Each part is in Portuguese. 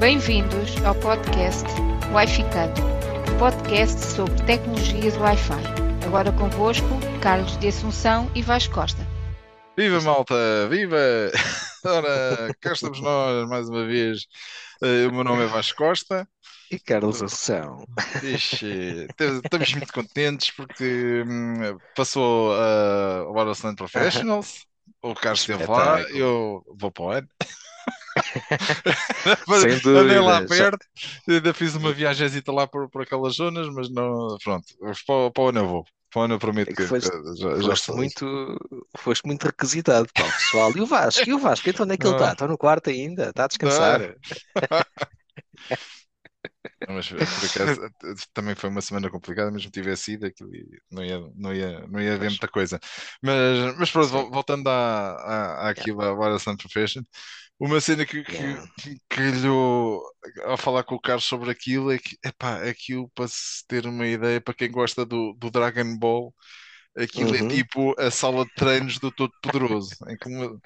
Bem-vindos ao podcast Wi-Ficando, um podcast sobre tecnologias Wi-Fi. Agora convosco, Carlos de Assunção e Vasco Costa. Viva malta, viva! Ora, cá estamos nós mais uma vez. Eh, O meu nome é Vasco Costa. E Carlos Assunção. Ixi, estamos muito contentes porque hum, passou a o Battlesland Professionals. O Carlos esteve lá, eu vou para o ano. Sem Andei lá perto, ainda fiz uma viagemzita lá por, por aquelas zonas, mas não, pronto, para, o- para o ano eu vou. Para o ano eu prometo É que, que foste, já, já foste muito, foste muito requisitado, pá, o pessoal. E o Vasco? E o Vasco? Então onde é que ele está? Não, Está no quarto ainda? Está a descansar? Mas por acaso também foi uma semana complicada, mesmo que tivesse ido, aquilo não ia, não ia, não ia haver muita coisa. Mas, mas pronto, voltando à, à, àquilo, à Wild Sun Profession, uma cena que, que, Yeah. que calhou ao falar com o Carlos sobre aquilo é que, epá, aquilo para se ter uma ideia, para quem gosta do, do Dragon Ball, aquilo é Uhum. tipo a sala de treinos do Todo-Poderoso, em que uma-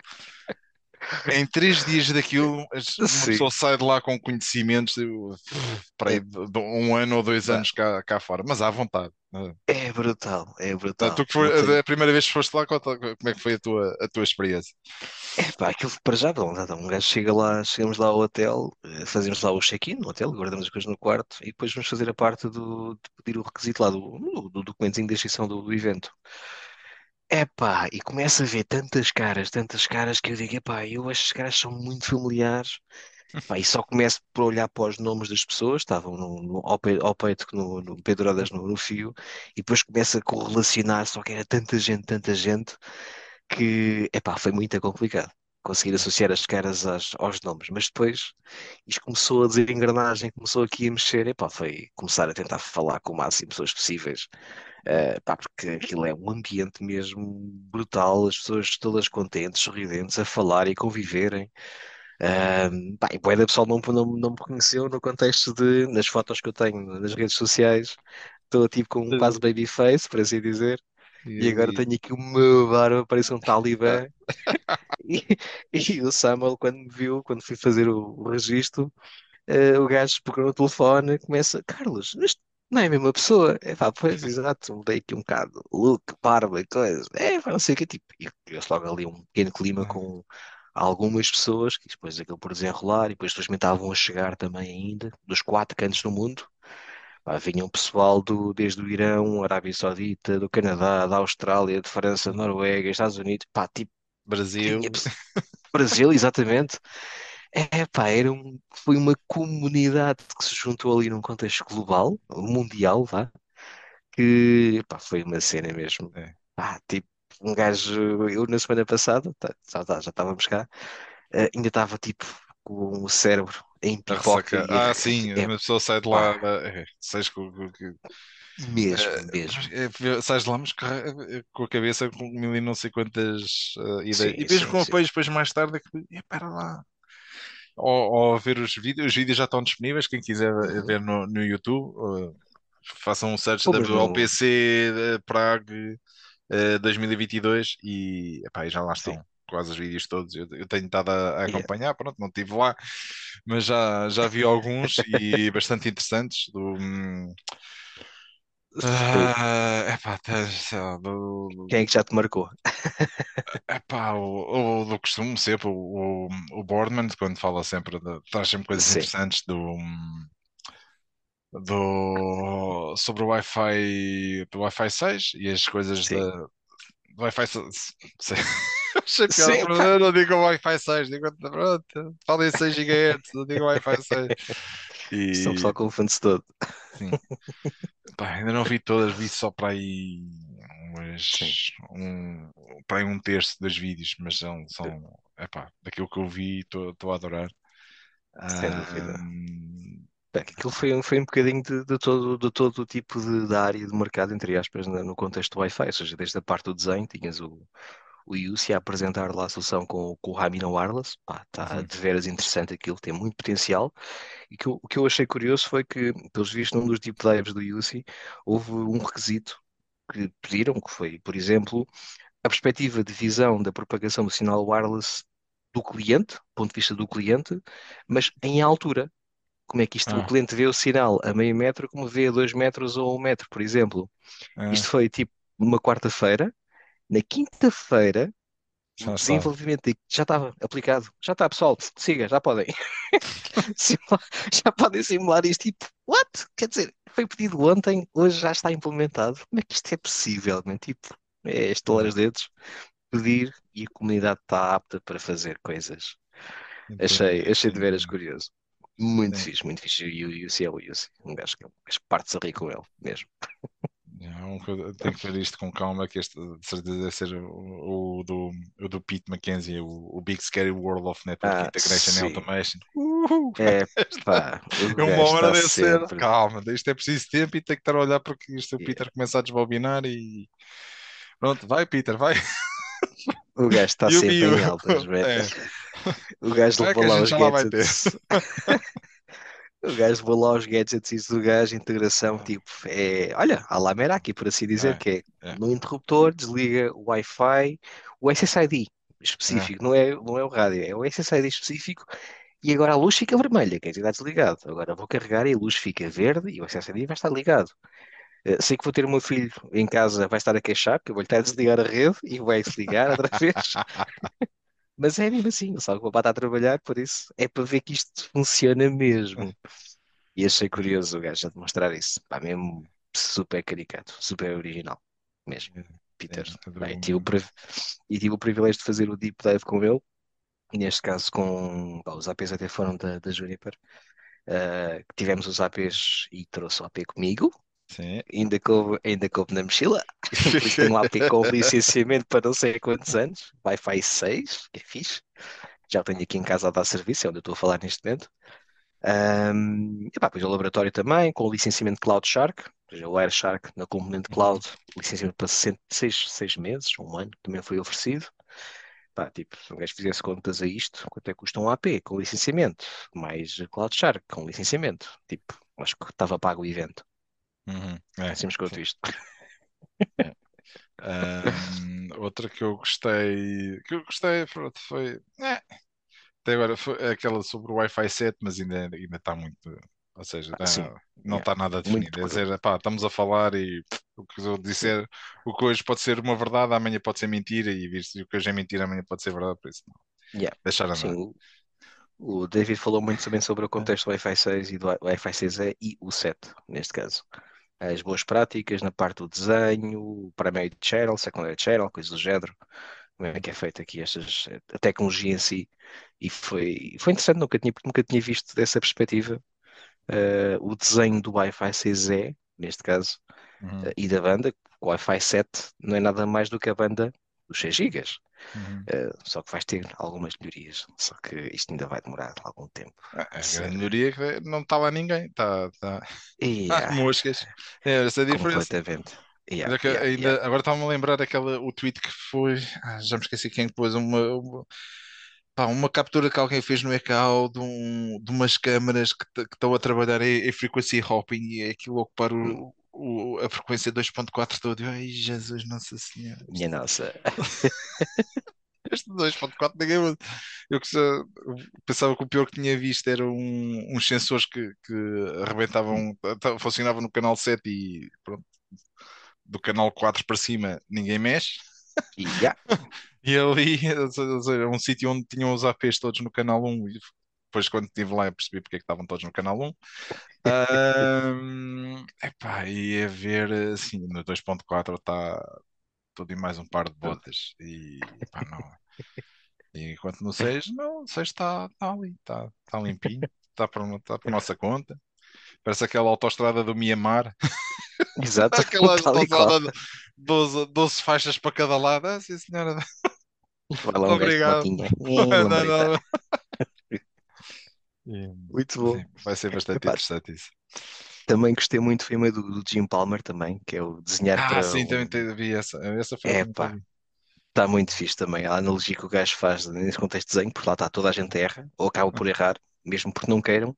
em três dias daquilo, uma Sim. pessoa sai de lá com conhecimentos para aí, É, um ano ou dois anos cá, cá fora, mas à vontade. né? é brutal, é Tu brutal. que foi, a primeira vez que foste lá, como é que foi a tua, a tua experiência? É pá, aquilo para já, bom, nada, um gajo chega lá, chegamos lá ao hotel, eh, fazemos lá o check-in no hotel, guardamos as coisas no quarto e depois vamos fazer a parte do, de pedir o requisito lá do, do, do documentozinho de inscrição do, do evento. Epá, e começo a ver tantas caras, tantas caras que eu digo, epá, eu estes caras são muito familiares. E só começo por olhar para os nomes das pessoas, estavam no, no- ao, ao peito, no, no, penduradas no, no fio, e depois começo a correlacionar, só que era tanta gente, tanta gente, que, epá, foi muito complicado conseguir associar as caras às- aos nomes. Mas depois isto começou a dizer engrenagem, começou aqui a mexer, epá, foi começar a tentar falar com o máximo de pessoas possíveis. Uh, pá, porque aquilo é um ambiente mesmo brutal, as pessoas todas contentes, sorridentes, a falar e conviverem. Um, pá, e da pessoal não, não, não me reconheceu no contexto de, nas fotos que eu tenho nas redes sociais, estou tipo com um quase babyface, por assim dizer, e agora E, tenho aqui uma barba, parece um talibã. E, e o Samuel, quando me viu, quando fui fazer o, o registro, eh, o gajo pegou no telefone, começa, Carlos, isto não é a mesma pessoa. É pá, pois, exato, mudei aqui um bocado, look, barba e coisa. É, pá, não sei o que, tipo, e criou-se logo ali um pequeno clima com algumas pessoas, que depois aquilo por desenrolar, e depois felizmente estavam a chegar também ainda, dos quatro cantos do mundo. Pá, vinham pessoal do, desde o Irão, Arábia Saudita, do Canadá, da Austrália, de França, Noruega, Estados Unidos, pá, tipo, Brasil, tinha Brasil, exatamente. É, pá, era um, foi uma comunidade que se juntou ali num contexto global, mundial, vá, que, pá, foi uma cena mesmo. é, Pá, tipo, um gajo, eu na semana passada, tá, já, tá- já estávamos cá, eh, ainda estava tipo com o cérebro em pipoca e Ah, sim, é, uma pessoa sai de lá, é, sais com, mesmo, eh, mesmo. é, sais de lá, mas com a cabeça com mil e não sei quantas eh, ideias. E Sim, mesmo sim, com apoios depois mais tarde, é que, para lá. Ou, ou ver os vídeos, os vídeos já estão disponíveis, quem quiser Uhum. ver no, no YouTube, eh, façam um search no. WLPC eh, Prague eh, 2022 e epá, já lá Sim, estão quase os vídeos todos. Eu, eu tenho estado a, a yeah. acompanhar, pronto, não estive lá, mas já, já vi alguns e bastante interessantes do, ah, epá, lá, do, do- Quem é que já te marcou? epá, o, o do costume sempre, o, o, Boardman, quando fala sempre, de, traz sempre coisas Sim, interessantes do, do, sobre o Wi-Fi, do Wi-Fi 6 e as coisas sim. da, do Wi-Fi 6. Achei piada, Sim, pá. não digo Wi-Fi 6, digo, pronto, falem 6 GHz, não digo Wi-Fi 6. Isto é um E, pessoal confunde-se todo. Sim, pá, ainda não vi todas, vi só para aí umas, um, para aí um terço dos vídeos, mas são, são epá, daquilo que eu vi, estou a adorar. Sem dúvida. Bem, que Aquilo foi, um- foi um bocadinho de, de todo, de todo o tipo de, da área de mercado, entre aspas, no contexto do Wi-Fi, ou seja, desde a parte do desenho, tinhas o, o UC a apresentar lá a solução com, o- com o Ramino Wireless, está uhum, de veras interessante aquilo, tem muito potencial, e que, o que eu achei curioso foi que, pelos vistos, num dos deep dives do UC, houve um requisito que pediram, que foi, por exemplo, a perspectiva de visão da propagação do sinal wireless do cliente, do ponto de vista do cliente, mas em altura. Como é que isto, o Ah, cliente vê o sinal a meio metro, como vê a dois metros ou a um metro, por exemplo. Isto ah, foi tipo numa quarta-feira. Na quinta-feira, o já desenvolvimento já estava aplicado. Já está, pessoal, siga, já podem. Já podem simular isto. Tipo, what? Quer dizer, foi pedido ontem, hoje já está implementado. Como é que isto é possível, man? Tipo, é estalar os dedos, pedir e a comunidade está apta para fazer coisas. Achei, achei de veras entendo. curioso. Muito Sim. fixe, muito fixe. E o Yussi é o Yussi. Um gajo que é um gajo que parte-se a rir com ele mesmo. É tenho que ver isto com calma, que este de certeza deve ser o, o do, o do Pete McKenzie, o, o Big Scary World of Network Ah, Integration and sim. Automation. Uhul! É pá, É uma hora está deve ser. Calma, isto é preciso tempo e tem que estar a olhar porque isto o Yeah. Peter começa a desbobinar e pronto, vai Peter, vai. O gajo está sempre em altas. É, O gajo é levou lá os gadgets. O gajo levou lá os gadgets isso do gajo, integração, tipo, é, olha, à la Meraki, por assim dizer, É, que é é, no interruptor, desliga o Wi-Fi, o SSID é. específico, não é, não é o rádio, é o SSID específico, e agora a luz fica vermelha, quer dizer, está desligado. Agora vou carregar e a luz fica verde e o SSID vai estar ligado. Eh, Sei que vou ter o meu filho em casa, vai estar a queixar, porque eu vou-lhe estar a desligar a rede e vai se ligar outra vez. Mas é mesmo assim, só que o papai está a trabalhar, por isso é para ver que isto funciona mesmo. E achei curioso o gajo a demonstrar isso. Pá, mesmo super caricato, super original, mesmo. Peter. É, Pá, e, do- tive o, priv- e tive o privilégio de fazer o deep dive com ele, neste caso com pá, os APs até foram da, da Juniper. Uh, tivemos os APs e trouxe o AP comigo, Sim. ainda coube, ainda coube na mochila, tenho um AP com licenciamento para não sei quantos anos, Wi-Fi 6, que é fixe. Já tenho aqui em casa a dar serviço, é onde eu estou a falar neste momento. Um, e pá, depois o laboratório também, com o licenciamento Cloud Shark, ou seja, o Airshark na componente. Cloud, licenciamento para 6, seis meses, um ano, também foi oferecido. Pá, tipo, se um gajo fizesse contas a isto, quanto é que custa um AP com licenciamento, mais Cloud Shark com licenciamento, tipo, acho que estava pago o evento. Uhum. É, Assim quanto sim. isto. Ahm, outra que eu gostei, que eu gostei pronto, foi, é, até agora foi aquela sobre o Wi-Fi 7, mas ainda ainda está muito, ou seja, Ah, sim, não, está nada definido. É dizer, pá, estamos a falar e o que eu disser, o que hoje pode ser uma verdade, amanhã pode ser mentira e vir-se o que hoje é mentira, amanhã pode ser verdade, por isso não, Yeah. deixar Sim, andar. o, o David falou muito também sobre o contexto do Wi-Fi 6 e do Wi- Wi-Fi 6E e o 7, neste caso. As boas práticas na parte do desenho, primary channel, secondary channel, coisas do género. Como é que é feito aqui estas, a tecnologia em si. E foi, foi interessante, nunca tinha, nunca tinha visto dessa perspectiva eh, o desenho do Wi-Fi 6E, neste caso, Uhum, eh, e da banda. O Wi-Fi 7 não é nada mais do que a banda dos 6 GB. uhum. Uh, só que vais ter algumas melhorias. Só que isto ainda vai demorar algum tempo A, grande melhoria é que não está lá ninguém, está tá, E, tá ah, moscas. É essa a diferença. completamente. Yeah, que yeah, ainda, yeah. agora estava-me a lembrar aquela, o tweet que foi. ah, já me esqueci quem pôs uma, uma, pá, uma captura que alguém fez no ECAO de, um, de umas câmaras que que estão a trabalhar em, em frequency hopping e é aquilo ocupar Hum, o, o- a frequência 2.4 todo. Eu, Ai, Jesus, Nossa Senhora. Minha nossa. Este 2.4 ninguém. usa. Eu pensava que o pior que tinha visto era um- uns sensores que, que arrebentavam, funcionavam no canal 7 e pronto, do canal 4 para cima ninguém mexe. E yeah, E ali, ou seja, um sítio onde tinham os APs todos no canal 1 e depois quando estive lá eu percebi porque é que estavam todos no canal 1. Ahm, epá, e a ver assim, no 2.4 está tudo e mais um par de botas e pá, não. E enquanto no 6, não, o 6 está tá ali, está tá limpinho, está por, tá por nossa conta. Parece aquela autoestrada do Mianmar, Exato, aquela qual. autoestrada de 12, 12 faixas para cada lado. Ah, sim, senhora, Vai lá um obrigado. Não, não, não. E, Muito bom. Sim, vai ser bastante Epá, interessante isso. também gostei muito foi uma do, do Jim Palmer também, que é o desenhar Ah, para sim, também um. te- vi essa. Essa foi a É última que eu pá, vi. está muito fixe também. A analogia que o gajo faz nesse contexto de desenho, porque lá está toda a gente erra, ou acaba por errar, mesmo porque não queiram.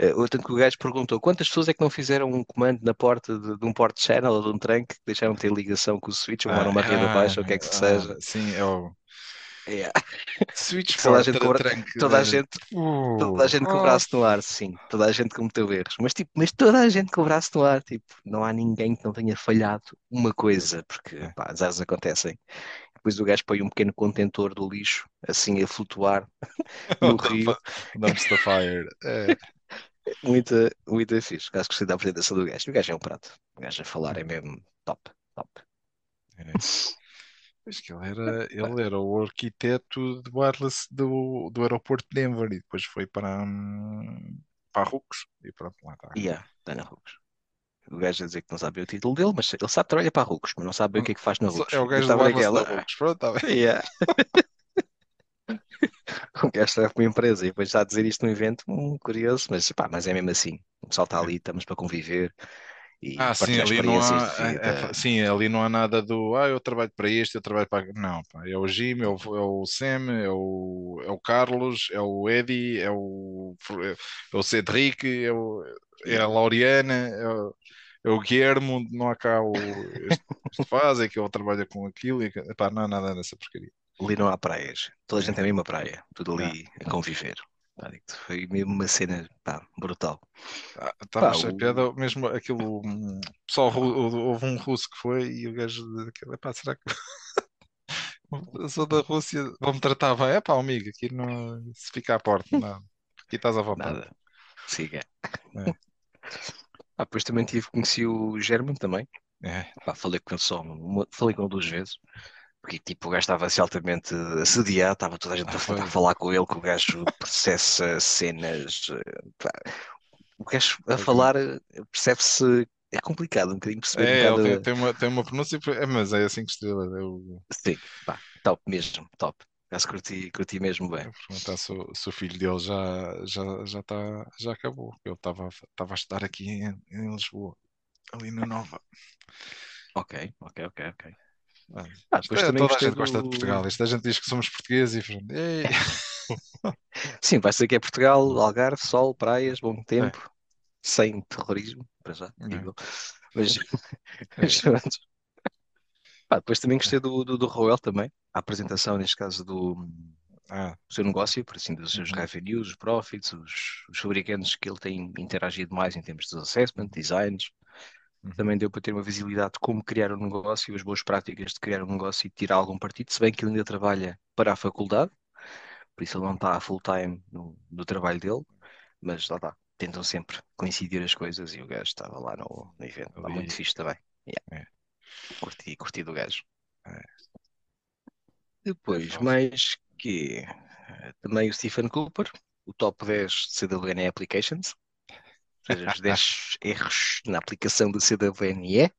Uh, tanto que o gajo perguntou quantas pessoas é que não fizeram um comando na porta de, de um port channel ou de um trunk que deixaram de ter ligação com o switch ou moram uma rede ah, abaixo ou o que é que ah, seja. Sim, é o Yeah. Switch Toda a gente, cobra, toda a de- gente, toda a gente com o braço no ar, sim, toda a gente cometeu erros, mas tipo, mas toda a gente com o braço no ar, tipo, não há ninguém que não tenha falhado uma coisa, porque pá, as acontecem. Depois o gajo põe um pequeno contentor do lixo, assim a flutuar no rio, Dumpster fire. É, muito, muito fixe. Acho que gostei da apresentação do gajo. O gajo é um prato, o gajo a falar é mesmo top, top. é. Pois que ele era, ele era o arquiteto de wireless do, do aeroporto de Denver e depois foi para, hum, para a Rux e pronto, lá está. Yeah, está na Rux. O gajo a dizer que não sabe o título dele, mas ele sabe que trabalha para a Rux, mas não sabe o que é que faz na Rux. É o gajo do wireless naquela- da Rux. Pronto, está bem. Yeah. O gajo para uma empresa e depois está a dizer isto num evento, hum, curioso, mas, pá, mas é mesmo assim. O pessoal está ali, estamos para conviver e Ah, sim, ali não há, é- é- sim, ali não há nada do, ah, eu trabalho para este, eu trabalho para. Não, pá, é o Jim, é o, é o Sam, é o, é o Carlos, é o Eddie, é o, é o Cedric, é, o, é a Laureana, é o, é o Guilhermo, não há cá o. Este, este faz, é que ele trabalha com aquilo, e, pá, não há nada dessa porcaria. Ali não há praias, toda a gente é a mesma praia, tudo ali a conviver. Pá, Foi mesmo uma cena pá, brutal. Ah, Estava Pá, cheio de o- piada, mesmo aquilo. hum, Pessoal, houve um russo que foi e o gajo daquele, pá, será que. Eu sou da Rússia, vão-me tratar bem. É pá, amigo, aqui não. Se fica à porta, não. Aqui estás à vontade. Nada, siga. É. Ah, depois também tive, conheci o German também. É, Pá, falei com ele só, falei com ele duas vezes. Porque tipo, o gajo estava-se altamente assediado, estava toda a gente Ah, a tentar falar com ele, que o gajo processa cenas. eh, pá. O gajo a Foi falar eh, percebe-se, é complicado um bocadinho perceber é um bocado. tem, tem uma, tem uma pronúncia, é, mas é assim que estrela. Eu Sim, pá, top mesmo, top. Gajo curti, curti mesmo bem. eu perguntar se, o- se o filho dele já, já, já, tá, já acabou. Ele estava a estudar aqui em, em Lisboa, ali no Nova. Ok, ok, ok, ok. Ah, Ah, isto depois é, também toda a gente gosta de do- Portugal. Isto a gente diz que somos portugueses e. Sim, vai ser que é Portugal, Algarve, sol, praias, bom tempo, sem terrorismo, para já, É. digo. Mas, mas pronto. Pá, depois também gostei do, do, do Roel também, a apresentação, neste caso, do, Ah, do seu negócio, por assim, dos seus Uhum. revenues, os profits, os, os fabricantes que ele tem interagido mais em termos de assessment, designs. Uhum. Também deu para ter uma visibilidade de como criar um negócio, as boas práticas de criar um negócio e tirar algum partido, se bem que ele ainda trabalha para a faculdade, por isso ele não está full time no, no trabalho dele, mas lá está, tentam sempre coincidir as coisas e o gajo estava lá no, no evento, Ali. muito fixe também. Yeah. É. Curti, curti do gajo. É. Depois, fofo. mais que também o Stephen Cooper, o top 10 de CWNE Applications, seja, os 10 erros na aplicação do CWNE,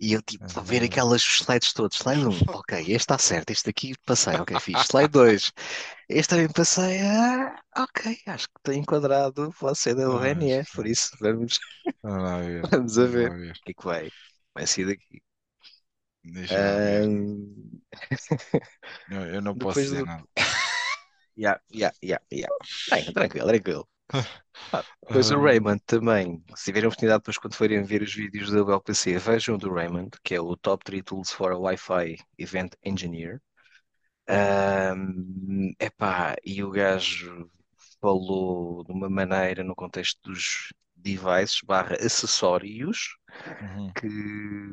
e eu tipo, a ver Uhum. aquelas slides todos, slide 1, ok, este está certo, este aqui passei, ok, fiz, slide 2, este também passei, ah, ok, acho que está enquadrado para o CWNE, por isso vamos, Vamos a ver o que é que vai, vai sair daqui. Ahm, Eu, eu não posso depois dizer do- nada. Yeah, yeah, yeah, yeah. Bem, tranquilo, tranquilo. Ah, Depois o Raymond também, se tiverem oportunidade depois quando forem ver os vídeos do LPC, vejam o do Raymond, que é o Top 3 Tools for a Wi-Fi Event Engineer. Ahm, epá, e o gajo falou de uma maneira no contexto dos devices barra acessórios uhum. que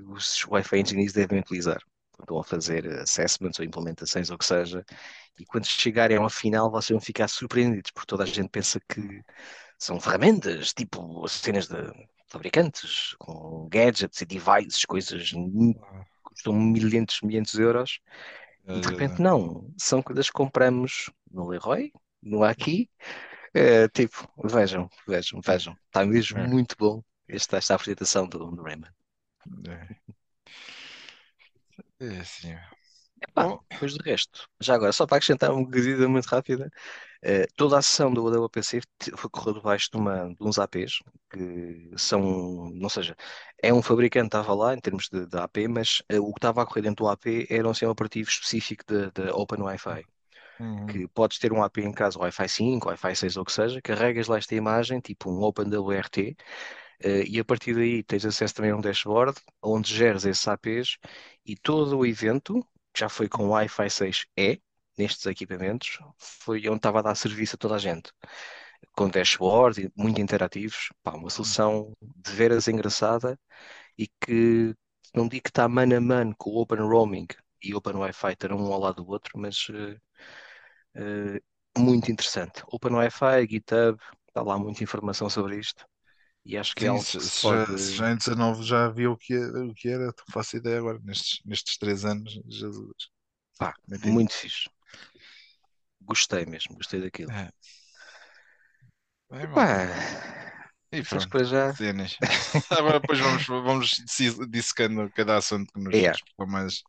os Wi-Fi engineers devem utilizar. Estão a fazer assessments ou implementações ou o que seja, e quando chegarem ao final vocês vão ficar surpreendidos, porque toda a gente pensa que são ferramentas, tipo cenas de fabricantes, com gadgets e devices, coisas que custam milhentos, milhentos de euros, e de repente não, são coisas que compramos no Leroy, no Aqui, é, tipo, vejam, vejam, vejam, está mesmo É. muito bom. Esta, esta apresentação do, do Raymond. É, é assim. Epá, Bom. depois do resto, já agora, só para acrescentar uma coisa muito rápida, eh, toda a sessão do AWPC foi correr debaixo de, uma, de uns APs, que são, ou seja, é um fabricante que estava lá em termos de, de AP, mas eh, o que estava a correr dentro do AP era um sistema operativo específico da Open Wi-Fi. Uhum. que podes ter um AP em casa, Wi-Fi 5, Wi-Fi 6 ou o que seja, carregas lá esta imagem, tipo um OpenWRT, e a partir daí tens acesso também a um dashboard onde geres esses APs e todo o evento, que já foi com Wi-Fi 6E, nestes equipamentos, foi onde estava a dar serviço a toda a gente. Com dashboards e muito interativos, pá, uma solução de veras engraçada e que não digo que está mano a mano com o Open Roaming e Open Wi-Fi estarão um ao lado do outro, mas eh, eh, muito interessante. Open Wi-Fi, GitHub, está lá muita informação sobre isto e acho que é Sim, se, se já, pode. se já em 19 já havia o que, era- o que era, não faço ideia agora, nestes, nestes três anos, Jesus. Pá, entendi. muito fixe. Gostei mesmo, gostei daquilo. É. Bem, Pá. E pronto, para já cenas. Agora depois vamos, vamos dis- dissecando cada assunto que nos é, despertou mais.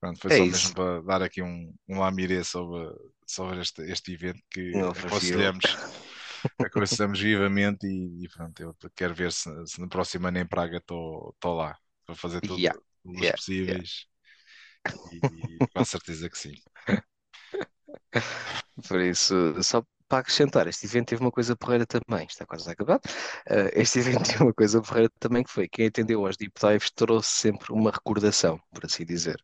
Pronto, foi é só isso. mesmo para dar aqui um, um lamiré sobre, sobre este, este evento que aconselhamos, aconselhamos vivamente e, e pronto, eu quero ver se, se no próximo ano em Praga estou lá para fazer tudo Yeah, os yeah, possíveis e, com a certeza que sim. Por isso, só para acrescentar, este evento teve uma coisa porreira também, está quase a acabar. Eh, este evento teve uma coisa porreira também que foi quem atendeu aos deep dives trouxe sempre uma recordação, por assim dizer.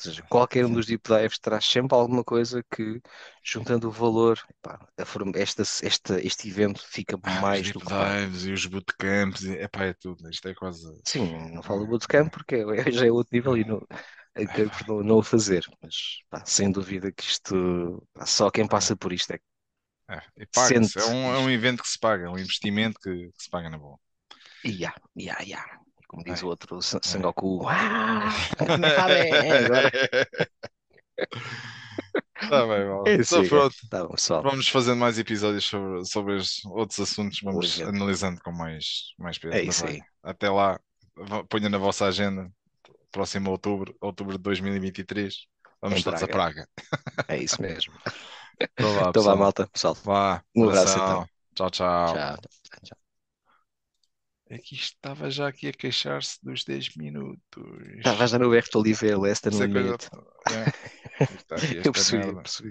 Ou seja, qualquer um dos deep dives traz sempre alguma coisa que, juntando o valor, pá, forma- esta, esta, este evento fica Ah, os mais deep do que dives e os bootcamps, e, epá, é tudo, isto é quase. Sim, não falo do bootcamp porque é- já é outro nível e não, acabei por não, o fazer, mas pá, sem dúvida que isto, pá, só quem passa por isto é que É, e paga-se, é um, é um evento que se paga, é um investimento que, que se paga na boa. Ya, ya, ya. Como diz É, o outro, Sa- é. Sangoku, ah, Kamehameha, agora Tá bem, mal. é Então assim, pronto, tá bom, pessoal, vamos fazendo mais episódios sobre, sobre os outros assuntos, vamos evento. analisando com mais, mais peso. É isso aí, até lá, ponha na vossa agenda, próximo outubro, outubro de 2023, vamos em todos a Praga. É isso mesmo. Então vá, Então vá, malta, pessoal. Vá, Um abraço então. Tchau, tchau. Tchau. tchau. É que isto estava já aqui a queixar-se dos 10 minutos. Estava já no Berto Oliveira Isso no é limite. É. Aqui Eu esta percebi, eu merda. percebi.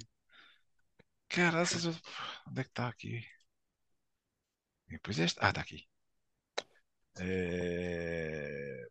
Caraças, eu- onde é que está aqui? E depois este. Ah, está aqui. É...